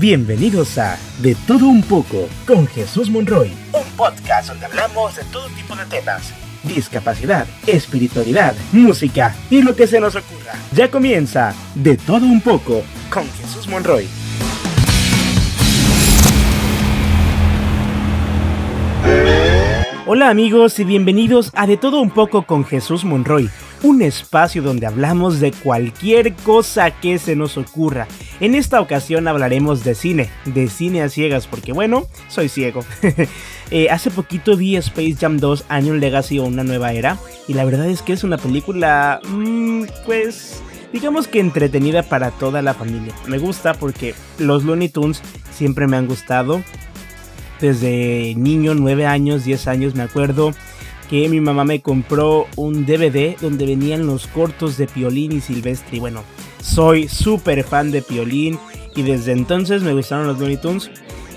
Bienvenidos a De Todo Un poco con Jesús Monroy, un podcast donde hablamos de todo tipo de temas. Discapacidad, espiritualidad, música y lo que se nos ocurra. Ya comienza De Todo Un poco con Jesús Monroy. Hola amigos y bienvenidos a De Todo Un poco con Jesús Monroy, un espacio donde hablamos de cualquier cosa que se nos ocurra. En esta ocasión hablaremos de cine, de cine a ciegas, porque bueno, soy ciego. Eh, hace poquito vi Space Jam 2, Año Legacy o Una Nueva Era, y la verdad es que es una película, mmm, pues, digamos que entretenida para toda la familia. Me gusta porque los Looney Tunes siempre me han gustado desde niño, 9 años, 10 años, me acuerdo que mi mamá me compró un DVD donde venían los cortos de Piolín y Silvestre. Y bueno, soy súper fan de Piolín y desde entonces me gustaron los Looney Tunes.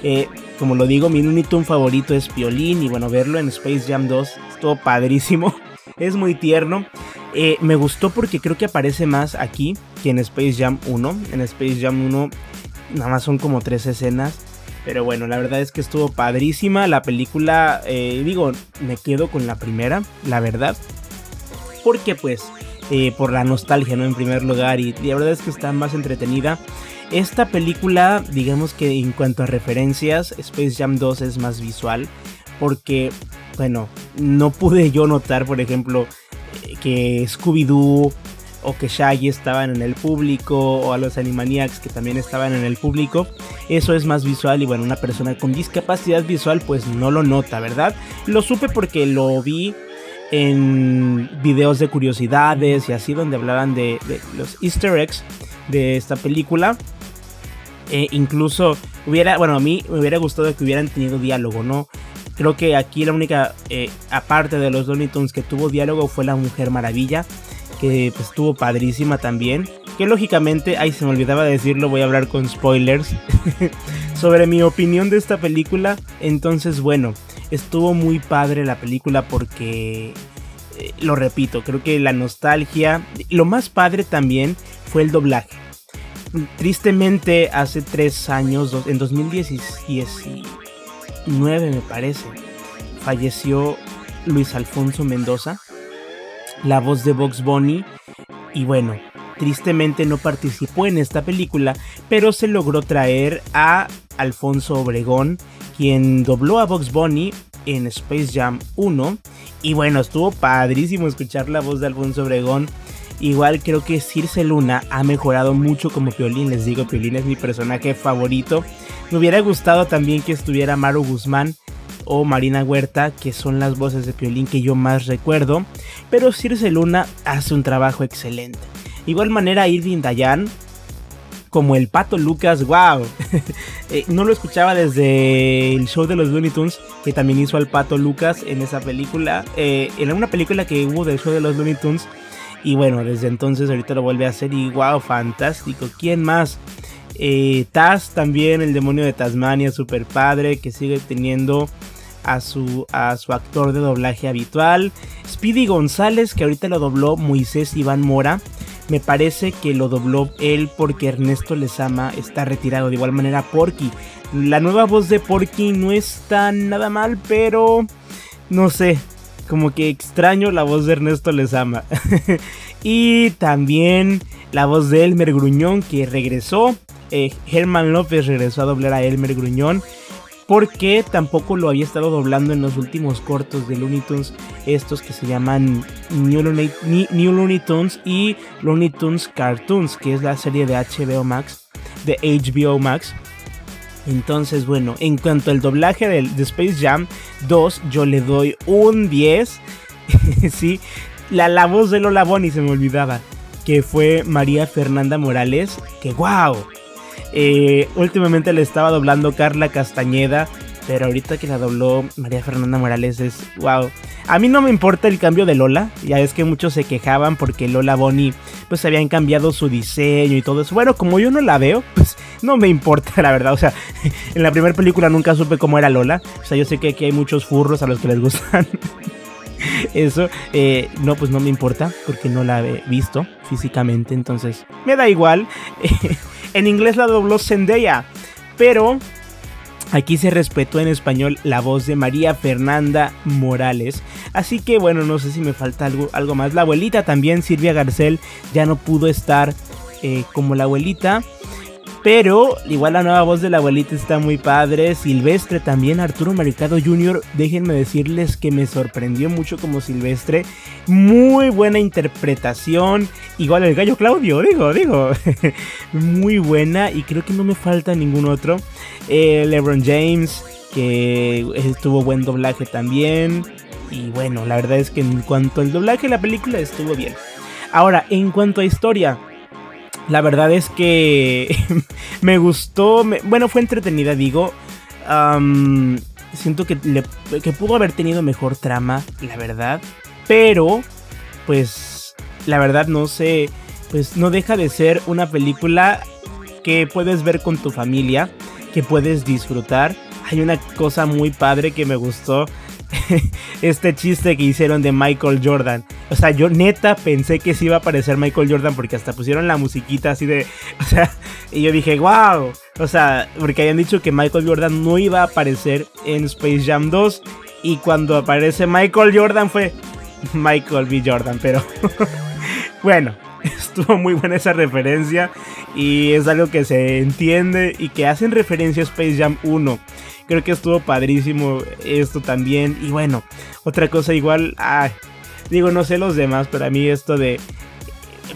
Eh, como lo digo, mi Looney Tunes favorito es Piolín y bueno, verlo en Space Jam 2 estuvo padrísimo. Es muy tierno. Eh, me gustó porque creo que aparece más aquí que en Space Jam 1. En Space Jam 1 nada más son como tres escenas pero bueno, la verdad es que estuvo padrísima la película. Eh, digo, me quedo con la primera, la verdad. Porque pues, eh, por la nostalgia, ¿no? En primer lugar. Y, la verdad es que está más entretenida. Esta película, digamos que en cuanto a referencias, Space Jam 2 es más visual. Porque, bueno, no pude yo notar, por ejemplo, eh, que Scooby-Doo o que Shaggy estaban en el público o a los Animaniacs que también estaban en el público. Eso es más visual y bueno, una persona con discapacidad visual pues no lo nota, ¿verdad? Lo supe porque lo vi en videos de curiosidades y así donde hablaban de, los easter eggs de esta película. E incluso hubiera, bueno, a mí me hubiera gustado que hubieran tenido diálogo, ¿no? Creo que aquí la única, eh, aparte de los Looney Tunes que tuvo diálogo fue la Mujer Maravilla que pues, estuvo padrísima también. Que lógicamente, ay, se me olvidaba decirlo, voy a hablar con spoilers sobre mi opinión de esta película. Entonces, bueno, estuvo muy padre la película porque, eh, lo repito, creo que la nostalgia, lo más padre también fue el doblaje. Tristemente, hace tres años, en 2019 me parece, falleció Luis Alfonso Mendoza la voz de Box Bunny. Y bueno, tristemente no participó en esta película, pero se logró traer a Alfonso Obregón, quien dobló a Box Bunny en Space Jam 1. Y bueno, estuvo padrísimo escuchar la voz de Alfonso Obregón. Igual creo que Circe Luna ha mejorado mucho como Piolín. Les digo, Piolín es mi personaje favorito. Me hubiera gustado también que estuviera Maru Guzmán o Marina Huerta, que son las voces de Piolín que yo más recuerdo, pero Circe Luna hace un trabajo excelente. Igual manera Irving Dayan, como el Pato Lucas, wow. Eh, no lo escuchaba desde el show de los Looney Tunes, que también hizo al Pato Lucas en esa película, eh, en una película que hubo del show de los Looney Tunes. Y bueno, desde entonces ahorita lo vuelve a hacer y wow, fantástico. ¿Quién más? Eh, Taz también, el demonio de Tasmania, super padre, que sigue teniendo a su, a su actor de doblaje habitual. Speedy González, que ahorita lo dobló Moisés Iván Mora. Me parece que lo dobló él porque Ernesto Lezama está retirado. De igual manera, Porky. La nueva voz de Porky no está nada mal, pero no sé. Como que extraño la voz de Ernesto Lezama. y también la voz de Elmer Gruñón que regresó. Eh, Germán López regresó a doblar a Elmer Gruñón porque tampoco lo había estado doblando en los últimos cortos de Looney Tunes, estos que se llaman New Looney, Tunes y Looney Tunes Cartoons, que es la serie de HBO Max, de HBO Max. Entonces, bueno, en cuanto al doblaje de, de Space Jam 2, yo le doy un 10. sí, la, la voz de Lola Bonnie se me olvidaba, que fue María Fernanda Morales, que wow eh, últimamente le estaba doblando Carla Castañeda, pero ahorita que la dobló María Fernanda Morales es wow. A mí no me importa el cambio de Lola, ya es que muchos se quejaban porque Lola Bonnie pues habían cambiado su diseño y todo eso. Bueno, como yo no la veo, pues no me importa la verdad, o sea, en la primera película nunca supe cómo era Lola, o sea, yo sé que aquí hay muchos furros a los que les gustan. Eso, eh, no, pues no me importa porque no la he visto físicamente, entonces me da igual. En inglés la dobló Zendaya. pero Aquí se respetó en español la voz de María Fernanda Morales. Así que bueno, no sé si me falta algo, algo más. La abuelita también, Silvia Garcel, ya no pudo estar eh, como la abuelita. Pero igual la nueva voz de la abuelita está muy padre. Silvestre también, Arturo Maricado Jr. Déjenme decirles que me sorprendió mucho como Silvestre. Muy buena interpretación. Igual el gallo Claudio, digo, digo. muy buena y creo que no me falta ningún otro. Eh, LeBron James, que estuvo buen doblaje también. Y bueno, la verdad es que en cuanto al doblaje, la película estuvo bien. Ahora, en cuanto a historia, la verdad es que me gustó, bueno, fue entretenida, digo. siento que, que pudo haber tenido mejor trama, la verdad. Pero, pues, la verdad no sé, pues no deja de ser una película que puedes ver con tu familia, que puedes disfrutar. Hay una cosa muy padre que me gustó este chiste que hicieron de Michael Jordan. O sea, yo neta pensé que sí iba a aparecer Michael Jordan porque hasta pusieron la musiquita así de... O sea, y yo dije, wow. O sea, porque habían dicho que Michael Jordan no iba a aparecer en Space Jam 2. Y cuando aparece Michael Jordan fue Michael B. Jordan, pero... bueno, estuvo muy buena esa referencia y es algo que se entiende y que hacen referencia a Space Jam 1. Creo que estuvo padrísimo esto también. Y bueno, otra cosa igual, digo, no sé los demás, pero a mí esto de,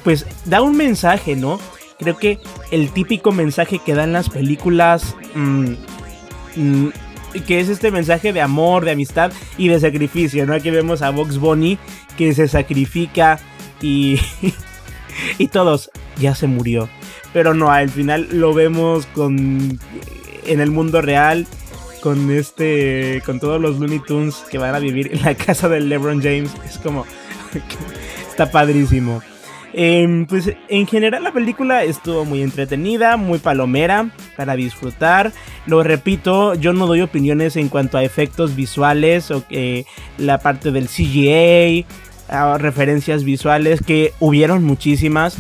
pues da un mensaje, ¿no? Creo que el típico mensaje que dan las películas, mm, mm, que es este mensaje de amor, de amistad y de sacrificio, ¿no? Aquí vemos a Vox Bunny que se sacrifica y, y todos, ya se murió. Pero no, al final lo vemos con en el mundo real con este con todos los Looney Tunes que van a vivir en la casa del LeBron James. Es como está padrísimo. Em, pues en general la película estuvo muy entretenida muy palomera para disfrutar. Lo repito yo no doy opiniones en cuanto a efectos visuales o que la parte del CGA referencias visuales que hubieron muchísimas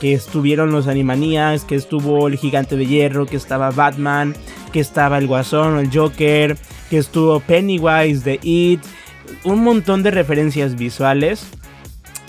que estuvieron los Animaniacs, que estuvo el Gigante de Hierro, que estaba Batman, que estaba el Guasón, el Joker, que estuvo Pennywise de It, un montón de referencias visuales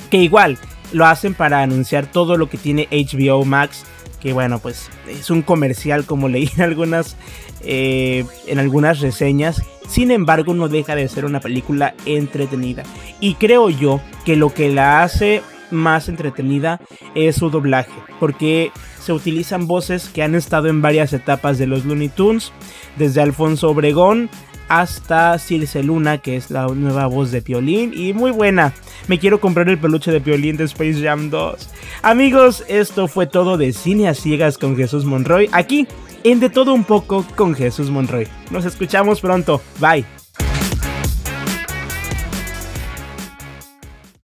que igual lo hacen para anunciar todo lo que tiene HBO Max, que bueno, pues es un comercial como leí en algunas, eh, en algunas reseñas. Sin embargo, no deja de ser una película entretenida. Y creo yo que lo que la hace más entretenida es su doblaje, porque se utilizan voces que han estado en varias etapas de los Looney Tunes, desde Alfonso Obregón hasta Circe Luna, que es la nueva voz de Piolín, y muy buena. Me quiero comprar el peluche de Piolín de Space Jam 2. Amigos, esto fue todo de Cine a Ciegas con Jesús Monroy, aquí en De Todo Un Poco con Jesús Monroy. Nos escuchamos pronto, bye.